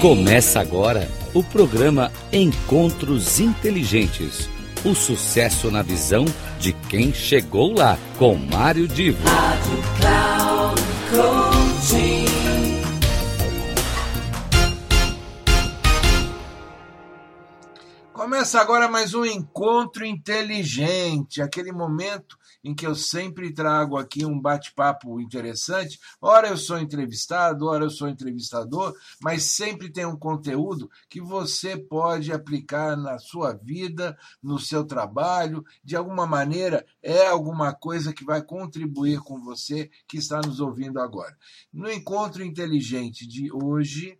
Começa agora o programa Encontros Inteligentes. O sucesso na visão de quem chegou lá, com Mário Divo. Rádio Cloud Coaching. Começa agora mais um encontro inteligente, aquele momento em que eu sempre trago aqui um bate-papo interessante. Ora eu sou entrevistado, ora eu sou entrevistador, mas sempre tem um conteúdo que você pode aplicar na sua vida, no seu trabalho, de alguma maneira é alguma coisa que vai contribuir com você que está nos ouvindo agora. No encontro inteligente de hoje,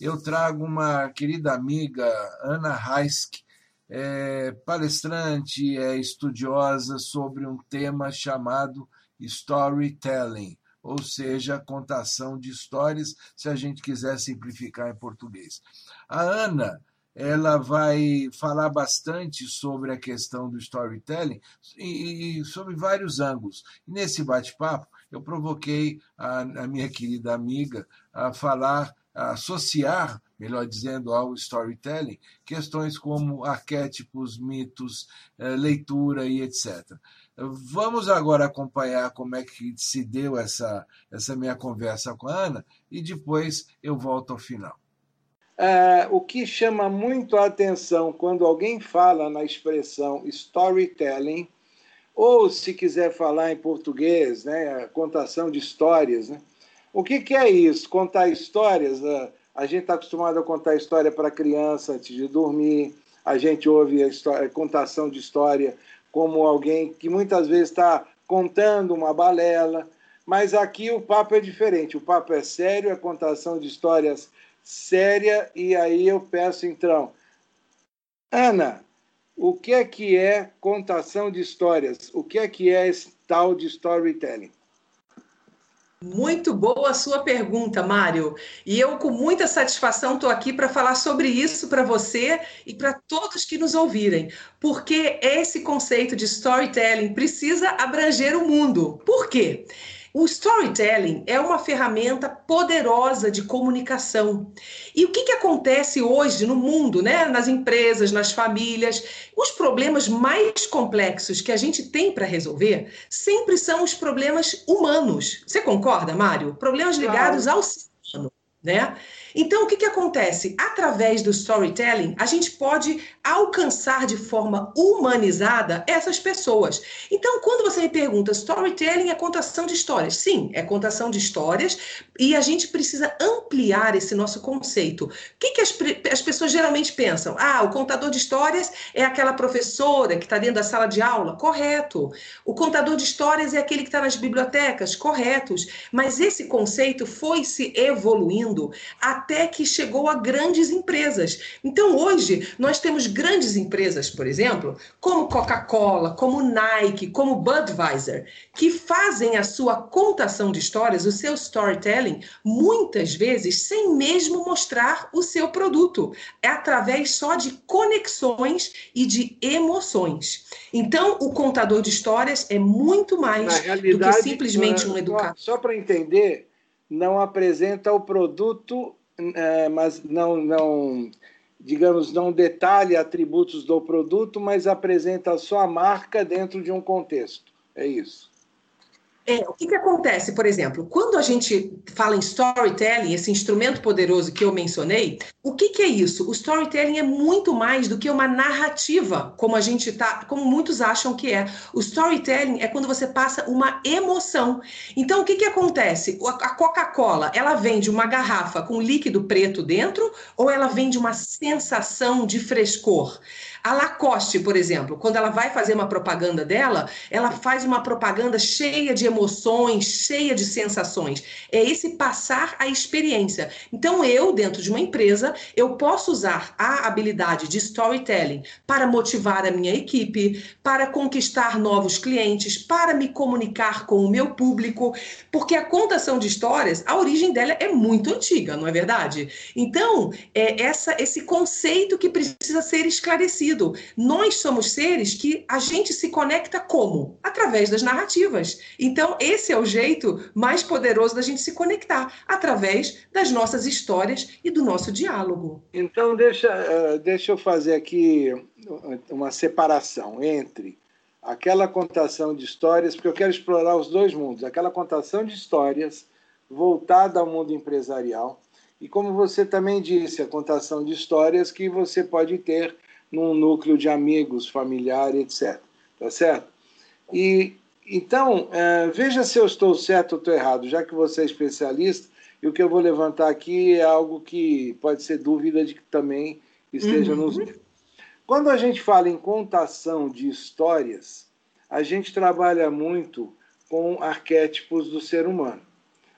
eu trago uma querida amiga, Ana Heisk, é palestrante, é estudiosa sobre um tema chamado storytelling, ou seja, contação de histórias, se a gente quiser simplificar em português. A Ana ela vai falar bastante sobre a questão do storytelling e, e sobre vários ângulos. E nesse bate-papo, eu provoquei a, a minha querida amiga a falar, a associar melhor dizendo, ao storytelling, questões como arquétipos, mitos, eh, leitura e etc. Vamos agora acompanhar como é que se deu essa, essa minha conversa com a Ana e depois eu volto ao final. É, o que chama muito a atenção quando alguém fala na expressão storytelling, ou se quiser falar em português, né, contação de histórias, né? o que, que é isso? Contar histórias? Uh, a gente está acostumado a contar história para criança antes de dormir. A gente ouve a, história, a contação de história como alguém que muitas vezes está contando uma balela. Mas aqui o papo é diferente. O papo é sério, é contação de histórias séria. E aí eu peço então, Ana, o que é que é contação de histórias? O que é que é esse tal de storytelling? Muito boa a sua pergunta, Mário. E eu, com muita satisfação, estou aqui para falar sobre isso para você e para todos que nos ouvirem, porque esse conceito de storytelling precisa abranger o mundo. Por quê? O storytelling é uma ferramenta poderosa de comunicação. E o que, que acontece hoje no mundo, né? nas empresas, nas famílias? Os problemas mais complexos que a gente tem para resolver sempre são os problemas humanos. Você concorda, Mário? Problemas ligados ao ser humano. Né? Então, o que, que acontece? Através do storytelling, a gente pode alcançar de forma humanizada essas pessoas. Então, quando você me pergunta, storytelling é contação de histórias? Sim, é contação de histórias e a gente precisa ampliar esse nosso conceito. O que, que as, as pessoas geralmente pensam? Ah, o contador de histórias é aquela professora que está dentro da sala de aula? Correto. O contador de histórias é aquele que está nas bibliotecas? Corretos. Mas esse conceito foi se evoluindo até até que chegou a grandes empresas. Então, hoje, nós temos grandes empresas, por exemplo, como Coca-Cola, como Nike, como Budweiser, que fazem a sua contação de histórias, o seu storytelling, muitas vezes sem mesmo mostrar o seu produto. É através só de conexões e de emoções. Então, o contador de histórias é muito mais do que simplesmente um educador. Só, só para entender, não apresenta o produto é, mas não, não, digamos, não detalha atributos do produto, mas apresenta só a marca dentro de um contexto. É isso. É, o que, que acontece, por exemplo, quando a gente fala em storytelling, esse instrumento poderoso que eu mencionei, o que, que é isso? O storytelling é muito mais do que uma narrativa, como a gente tá, como muitos acham que é. O storytelling é quando você passa uma emoção. Então, o que, que acontece? A Coca-Cola, ela vende uma garrafa com líquido preto dentro ou ela vende uma sensação de frescor? A Lacoste, por exemplo, quando ela vai fazer uma propaganda dela, ela faz uma propaganda cheia de emoções, cheia de sensações. É esse passar a experiência. Então, eu, dentro de uma empresa, eu posso usar a habilidade de storytelling para motivar a minha equipe, para conquistar novos clientes, para me comunicar com o meu público, porque a contação de histórias, a origem dela é muito antiga, não é verdade? Então, é essa, esse conceito que precisa ser esclarecido estabelecido. Nós somos seres que a gente se conecta como? Através das narrativas. Então, esse é o jeito mais poderoso da gente se conectar, através das nossas histórias e do nosso diálogo. Então, deixa, eh, deixa eu fazer aqui uma separação entre aquela contação de histórias, porque eu quero explorar os dois mundos, aquela contação de histórias voltada ao mundo empresarial e como você também disse, a contação de histórias que você pode ter num núcleo de amigos, familiar, etc. Tá certo? E então, é, veja se eu estou certo ou estou errado, já que você é especialista, e o que eu vou levantar aqui é algo que pode ser dúvida de que também esteja uhum. nos. Quando a gente fala em contação de histórias, a gente trabalha muito com arquétipos do ser humano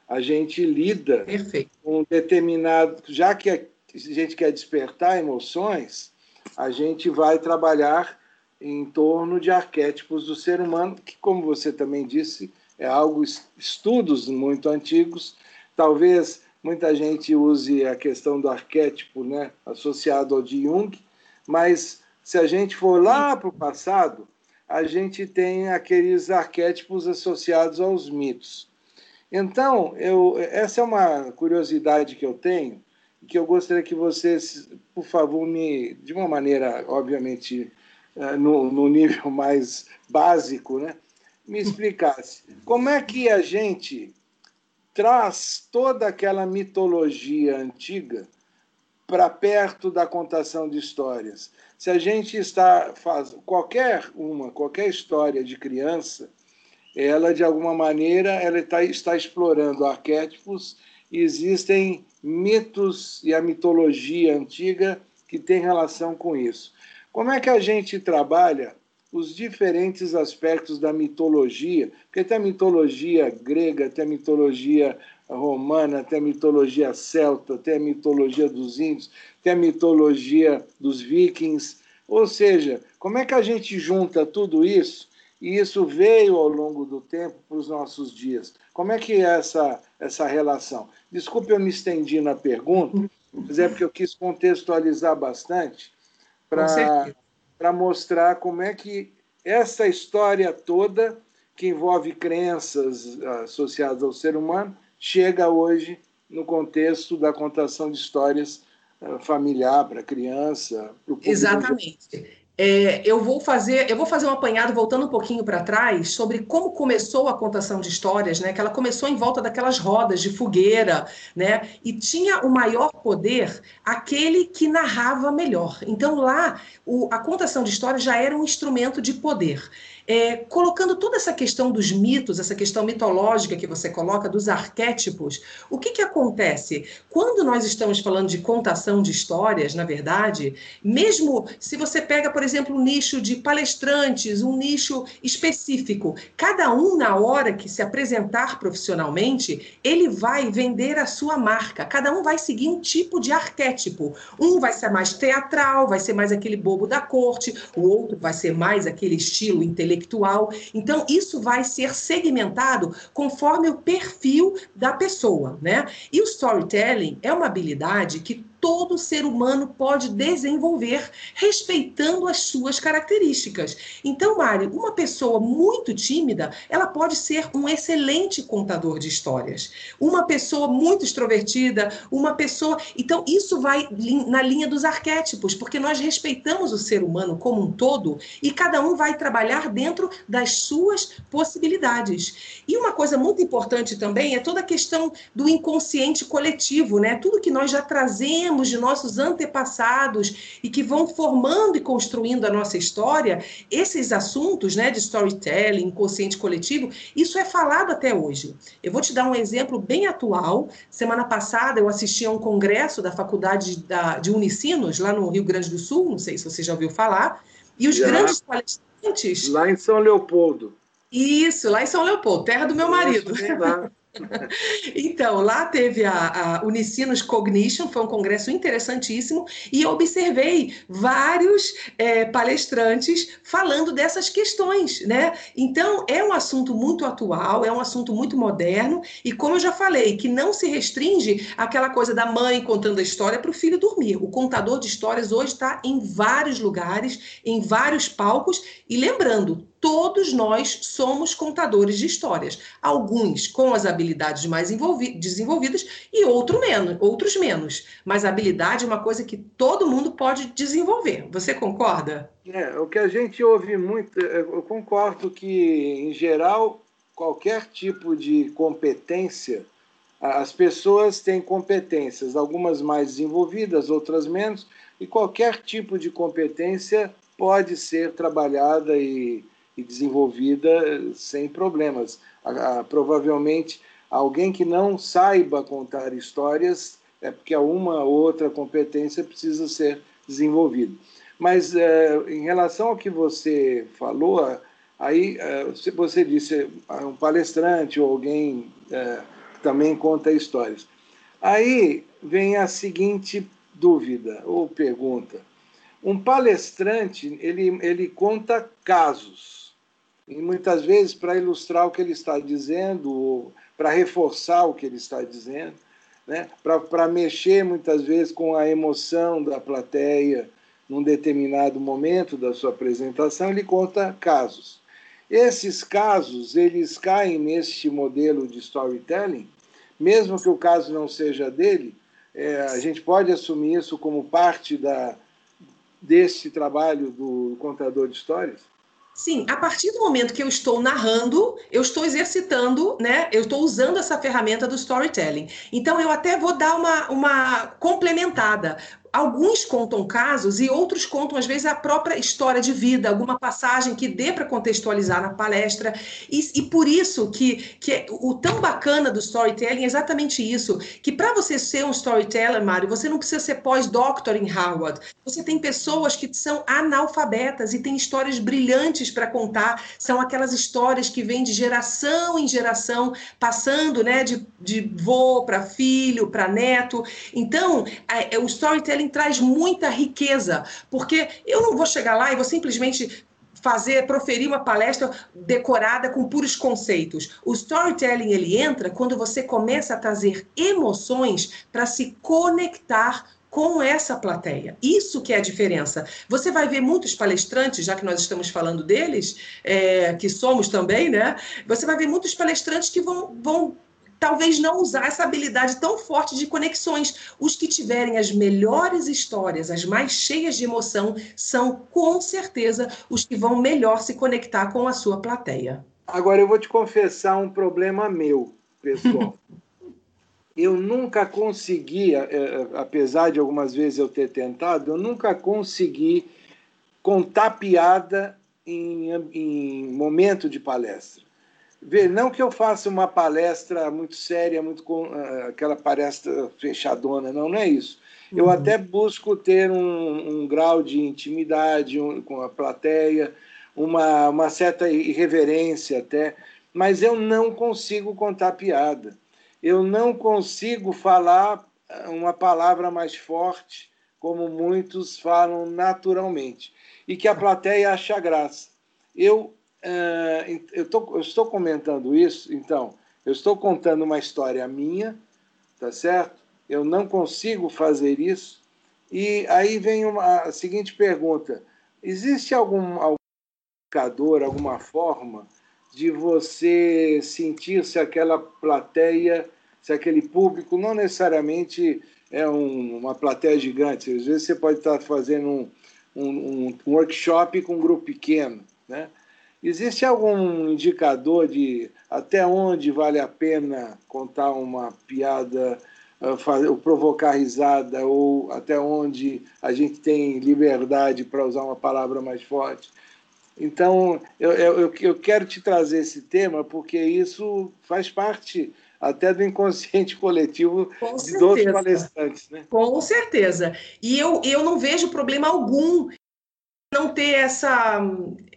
a gente lida Perfeito. com determinado. Já que a gente quer despertar emoções, a gente vai trabalhar em torno de arquétipos do ser humano, que, como você também disse, é algo, estudos muito antigos. Talvez muita gente use a questão do arquétipo né, associado ao de Jung, mas se a gente for lá para o passado, a gente tem aqueles arquétipos associados aos mitos. Então, eu, essa é uma curiosidade que eu tenho, que eu gostaria que vocês, por favor, me, de uma maneira, obviamente, eh, no, no nível mais básico, né, me explicasse como é que a gente traz toda aquela mitologia antiga para perto da contação de histórias. Se a gente está faz qualquer uma, qualquer história de criança, ela de alguma maneira ela está, está explorando arquétipos existem mitos e a mitologia antiga que tem relação com isso. Como é que a gente trabalha os diferentes aspectos da mitologia? Porque tem a mitologia grega, tem a mitologia romana, tem a mitologia celta, tem a mitologia dos índios, tem a mitologia dos vikings. Ou seja, como é que a gente junta tudo isso e isso veio ao longo do tempo para os nossos dias. Como é que é essa, essa relação? Desculpe, eu me estendi na pergunta, mas é porque eu quis contextualizar bastante para mostrar como é que essa história toda, que envolve crenças associadas ao ser humano, chega hoje no contexto da contação de histórias eh, familiar para criança. Exatamente. É, eu vou fazer, eu vou fazer um apanhado voltando um pouquinho para trás sobre como começou a contação de histórias, né? Que ela começou em volta daquelas rodas de fogueira, né? E tinha o maior poder aquele que narrava melhor. Então lá o, a contação de histórias já era um instrumento de poder é, colocando toda essa questão dos mitos, essa questão mitológica que você coloca, dos arquétipos, o que, que acontece? Quando nós estamos falando de contação de histórias, na verdade, mesmo se você pega, por exemplo, um nicho de palestrantes, um nicho específico, cada um, na hora que se apresentar profissionalmente, ele vai vender a sua marca, cada um vai seguir um tipo de arquétipo. Um vai ser mais teatral, vai ser mais aquele bobo da corte, o outro vai ser mais aquele estilo intelectual intelectual. Então, isso vai ser segmentado conforme o perfil da pessoa, né? E o storytelling é uma habilidade que todo ser humano pode desenvolver, respeitando as suas características. Então, Mari, uma pessoa muito tímida, ela pode ser um excelente contador de histórias. Uma pessoa muito extrovertida, uma pessoa. Então, isso vai na linha dos arquétipos, porque nós respeitamos o ser humano como um todo e cada um vai trabalhar dentro das suas possibilidades. E uma coisa muito importante também é toda a questão do inconsciente coletivo, né? Tudo que nós já trazemos temos de nossos antepassados e que vão formando e construindo a nossa história, esses assuntos né, de storytelling, consciente coletivo, isso é falado até hoje. Eu vou te dar um exemplo bem atual. Semana passada eu assisti a um congresso da Faculdade de Unicinos, lá no Rio Grande do Sul, não sei se você já ouviu falar, e os já. grandes palestrantes. Lá em São Leopoldo. Isso, lá em São Leopoldo, terra do meu marido. então, lá teve a, a Unicinos Cognition, foi um congresso interessantíssimo, e eu observei vários é, palestrantes falando dessas questões, né? Então, é um assunto muito atual, é um assunto muito moderno, e como eu já falei, que não se restringe àquela coisa da mãe contando a história para o filho dormir. O contador de histórias hoje está em vários lugares, em vários palcos, e lembrando, todos nós somos contadores de histórias. Alguns com as habilidades mais desenvolvidas e outro menos, outros menos. Mas a habilidade é uma coisa que todo mundo pode desenvolver. Você concorda? É, o que a gente ouve muito, é, eu concordo que, em geral, qualquer tipo de competência, as pessoas têm competências, algumas mais desenvolvidas, outras menos, e qualquer tipo de competência pode ser trabalhada e e desenvolvida sem problemas. provavelmente, alguém que não saiba contar histórias é porque uma ou outra competência precisa ser desenvolvida. Mas é, em relação ao que você falou, aí é, você disse um palestrante ou alguém que também conta histórias. Aí vem a seguinte dúvida ou pergunta. Um palestrante ele, ele conta casos e muitas vezes para ilustrar o que ele está dizendo, para reforçar o que ele está dizendo, né? para mexer muitas vezes com a emoção da plateia num determinado momento da sua apresentação, ele conta casos. Esses casos, eles caem neste modelo de storytelling, mesmo que o caso não seja dele, é, a gente pode assumir isso como parte da, desse trabalho do contador de histórias? Sim, a partir do momento que eu estou narrando, eu estou exercitando, né? Eu estou usando essa ferramenta do storytelling. Então, eu até vou dar uma, uma complementada. Alguns contam casos e outros contam, às vezes, a própria história de vida, alguma passagem que dê para contextualizar na palestra. E, e, por isso que, que é o tão bacana do storytelling é exatamente isso: que para você ser um storyteller, Mário, você não precisa ser pós-doctor em Harvard. Você tem pessoas que são analfabetas e têm histórias brilhantes para contar. São aquelas histórias que vêm de geração em geração, passando né, de, de vô para filho, para neto. Então, é, é, o storytelling storytelling traz muita riqueza, porque eu não vou chegar lá e vou simplesmente fazer, proferir uma palestra decorada com puros conceitos. O storytelling ele entra quando você começa a trazer emoções para se conectar com essa plateia. Isso que é a diferença. Você vai ver muitos palestrantes, já que nós estamos falando deles, é, que somos também, né? Você vai ver muitos palestrantes que vão, vão talvez não usar essa habilidade tão forte de conexões. Os que tiverem as melhores histórias, as mais cheias de emoção, são com certeza os que vão melhor se conectar com a sua plateia. Agora eu vou te confessar um problema meu, pessoal. eu nunca consegui, é, é, apesar de algumas vezes eu ter tentado, eu nunca consegui contar piada em, em momento de palestra. Vê, não que eu faça uma palestra muito séria, muito com, uh, aquela palestra fechadona, não, não é isso. Eu uhum. até busco ter um, um grau de intimidade um, com a plateia, uma, uma certa irreverência até, mas eu não consigo contar piada. Eu não consigo falar ah, uma palavra mais forte, como muitos falam naturalmente, e que a plateia acha graça. Eu é, eu, tô, eu estou comentando isso, então, eu estou contando uma história minha, tá certo? Eu não consigo fazer isso. E aí vem uma, a seguinte pergunta: existe algum, algum indicador, alguma forma de você sentir se aquela plateia, se aquele público não necessariamente é um, uma plateia gigante, às vezes você pode estar fazendo um, um, um workshop com um grupo pequeno, né? Existe algum indicador de até onde vale a pena contar uma piada, ah, fazer, provocar risada, ou até onde a gente tem liberdade para usar uma palavra mais forte? Então, eu, eu, eu quero te trazer esse tema porque isso faz parte até do inconsciente coletivo Com de todos os palestrantes. Né? Com certeza. E eu, eu não vejo problema algum não ter essa.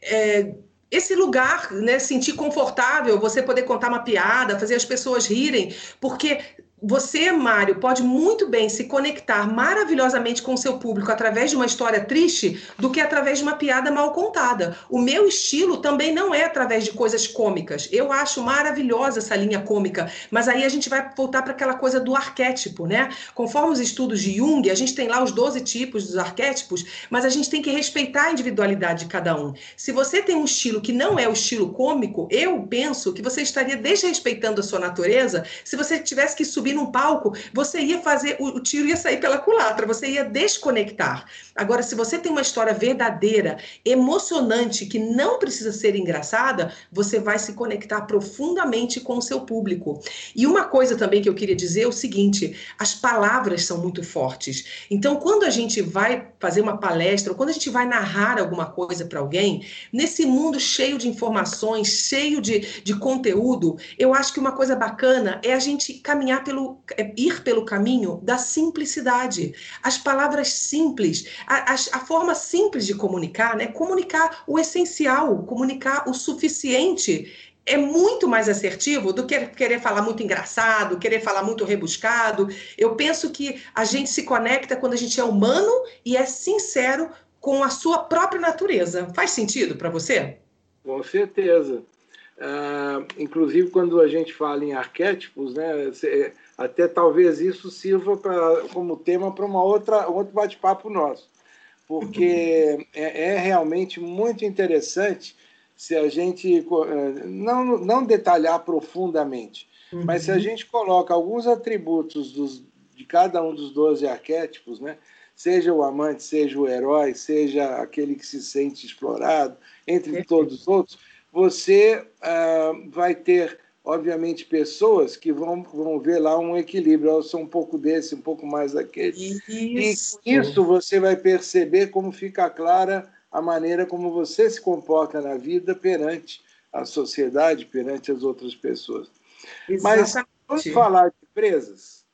É, esse lugar, né, sentir confortável, você poder contar uma piada, fazer as pessoas rirem, porque você, Mário, pode muito bem se conectar maravilhosamente com o seu público através de uma história triste do que através de uma piada mal contada. O meu estilo também não é através de coisas cômicas. Eu acho maravilhosa essa linha cômica, mas aí a gente vai voltar para aquela coisa do arquétipo, né? Conforme os estudos de Jung, a gente tem lá os 12 tipos dos arquétipos, mas a gente tem que respeitar a individualidade de cada um. Se você tem um estilo que não é o estilo cômico, eu penso que você estaria desrespeitando a sua natureza se você tivesse que subir subir num palco, você ia fazer, o, o tiro ia sair pela culatra, você ia desconectar. Agora, se você tem uma história verdadeira, emocionante, que não precisa ser engraçada, você vai se conectar profundamente com o seu público. E uma coisa também que eu queria dizer é o seguinte: as palavras são muito fortes. Então, quando a gente vai fazer uma palestra, ou quando a gente vai narrar alguma coisa para alguém, nesse mundo cheio de informações, cheio de, de conteúdo, eu acho que uma coisa bacana é a gente caminhar pelo pelo, é, ir pelo caminho da simplicidade. As palavras simples, a, a, a forma simples de comunicar, né? Comunicar o essencial, comunicar o suficiente é muito mais assertivo do que querer falar muito engraçado, querer falar muito rebuscado. Eu penso que a gente se conecta quando a gente é humano e é sincero com a sua própria natureza. Faz sentido para você? Com certeza. Uh, inclusive, quando a gente fala em arquétipos, né, até talvez isso sirva pra, como tema para uma outra outro bate-papo nosso, porque é, é, realmente muito interessante se a gente é, não, não detalhar profundamente, uhum. mas se a gente coloca alguns atributos dos, de cada um dos 12 arquétipos, né? seja o amante, seja o herói, seja aquele que se sente explorado, entre todos os outros, você uh, vai ter obviamente, pessoas que vão, vão ver lá um equilíbrio. Eu sou um pouco desse, um pouco mais daquele. Isso. E isso você vai perceber como fica clara a maneira como você se comporta na vida perante a sociedade, perante as outras pessoas. Exatamente. Mas vamos falar de empresas?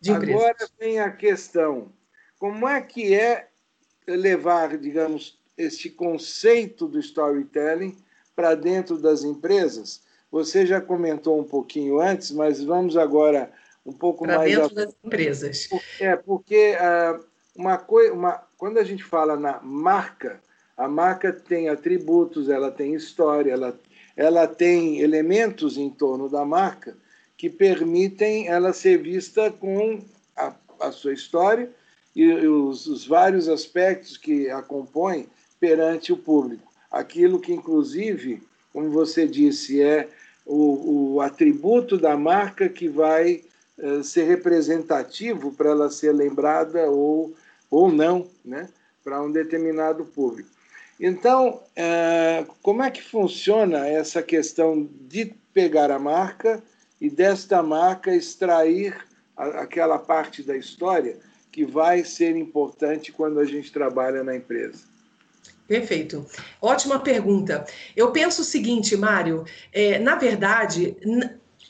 De empresas. Agora vem a questão: como é que é levar, digamos, este conceito do storytelling para dentro das empresas? Você já comentou um pouquinho antes, mas vamos agora um pouco pra mais. Para dentro a... das empresas. É, porque uh, uma coisa, uma... quando a gente fala na marca, a marca tem atributos, ela tem história, ela, ela tem elementos em torno da marca que permitem ela ser vista com a, a sua história e os, os vários aspectos que a compõem perante o público. Aquilo que, inclusive, como você disse, é o, o atributo da marca que vai uh, ser representativo para ela ser lembrada ou, ou não, né, para um determinado público. Então, uh, como é que funciona essa questão de pegar a marca e desta marca extrair aquela parte da história que vai ser importante quando a gente trabalha na empresa? Perfeito. Ótima pergunta. Eu penso o seguinte, Mário, é, na verdade,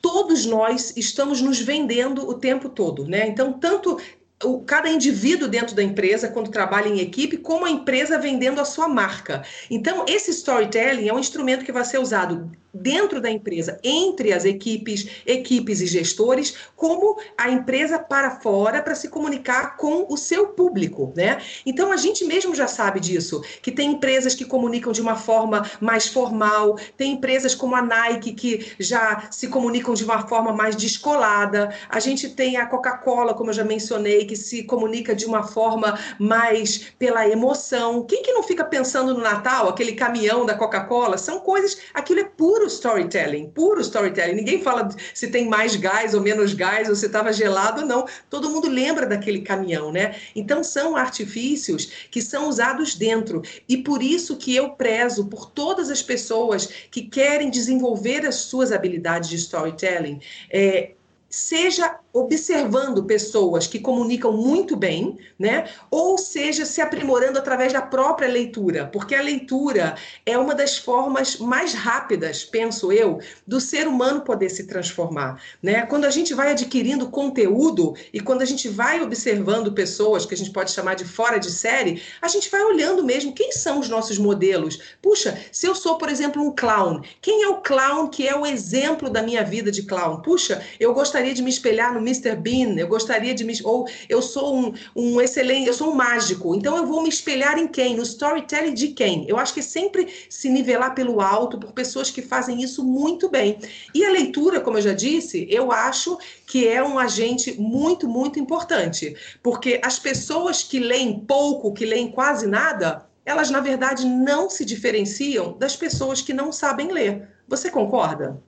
todos nós estamos nos vendendo o tempo todo, né? Então, tanto o, cada indivíduo dentro da empresa, quando trabalha em equipe, como a empresa vendendo a sua marca. Então, esse storytelling é um instrumento que vai ser usado dentro da empresa, entre as equipes, equipes e gestores, como a empresa para fora para se comunicar com o seu público, né? Então a gente mesmo já sabe disso, que tem empresas que comunicam de uma forma mais formal, tem empresas como a Nike que já se comunicam de uma forma mais descolada, a gente tem a Coca-Cola, como eu já mencionei, que se comunica de uma forma mais pela emoção. Quem que não fica pensando no Natal, aquele caminhão da Coca-Cola? São coisas, aquilo é puro puro storytelling, puro storytelling. Ninguém fala se tem mais gás ou menos gás, ou se estava gelado ou não. Todo mundo lembra daquele caminhão, né? Então são artifícios que são usados dentro. E por isso que eu prezo por todas as pessoas que querem desenvolver as suas habilidades de storytelling. É, seja observando pessoas que comunicam muito bem, né? Ou seja, se aprimorando através da própria leitura, porque a leitura é uma das formas mais rápidas, penso eu, do ser humano poder se transformar, né? Quando a gente vai adquirindo conteúdo e quando a gente vai observando pessoas que a gente pode chamar de fora de série, a gente vai olhando mesmo quem são os nossos modelos. Puxa, se eu sou, por exemplo, um clown, quem é o clown que é o exemplo da minha vida de clown? Puxa, eu gostaria de me espelhar no Mr. Bean, eu gostaria de me. Ou eu sou um, um excelente, eu sou um mágico, então eu vou me espelhar em quem? No storytelling de quem? Eu acho que sempre se nivelar pelo alto por pessoas que fazem isso muito bem. E a leitura, como eu já disse, eu acho que é um agente muito, muito importante, porque as pessoas que leem pouco, que leem quase nada, elas na verdade não se diferenciam das pessoas que não sabem ler. Você concorda?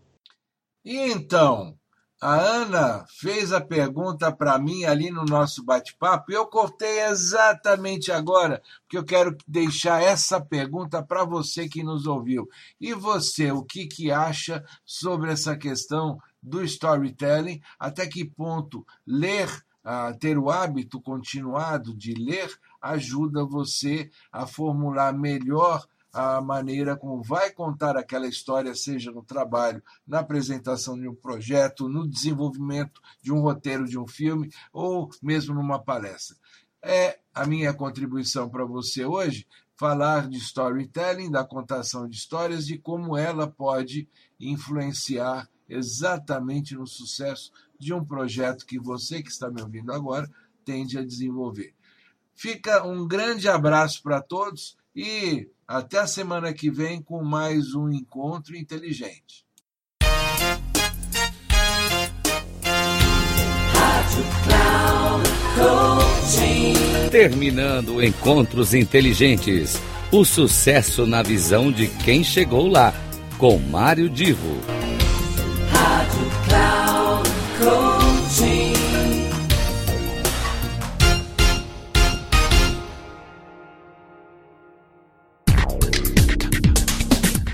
Então, a Ana fez a pergunta para mim ali no nosso bate-papo e eu cortei exatamente agora, porque eu quero deixar essa pergunta para você que nos ouviu. E você, o que, que acha sobre essa questão do storytelling? Até que ponto ler, uh, ter o hábito continuado de ler, ajuda você a formular melhor a maneira como vai contar aquela história, seja no trabalho, na apresentação de um projeto, no desenvolvimento de um roteiro de um filme ou mesmo numa palestra. É a minha contribuição para você hoje falar de storytelling, da contação de histórias, de como ela pode influenciar exatamente no sucesso de um projeto que você que está me ouvindo agora tende a desenvolver. Fica um grande abraço para todos e até a semana que vem com mais um encontro inteligente. Terminando Encontros Inteligentes. O sucesso na visão de quem chegou lá, com Mário Divo.